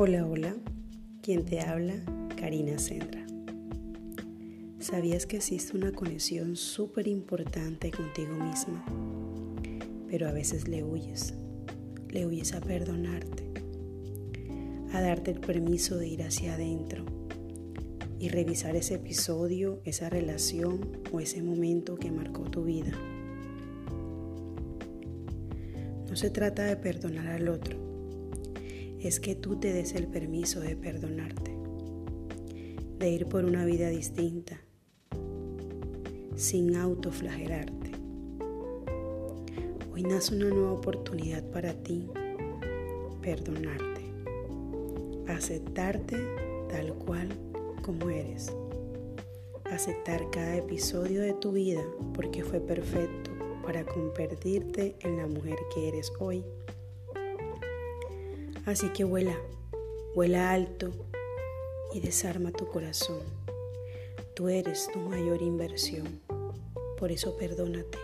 Hola, hola, quien te habla, Karina Sendra. ¿Sabías que existe una conexión súper importante contigo misma? Pero a veces le huyes, le huyes a perdonarte, a darte el permiso de ir hacia adentro y revisar ese episodio, esa relación o ese momento que marcó tu vida. No se trata de perdonar al otro, es que tú te des el permiso de perdonarte, de ir por una vida distinta, sin autoflagelarte. Hoy nace una nueva oportunidad para ti, perdonarte, aceptarte tal cual como eres, aceptar cada episodio de tu vida porque fue perfecto para convertirte en la mujer que eres hoy. Así que vuela, vuela alto y desarma tu corazón. Tú eres tu mayor inversión. Por eso perdónate.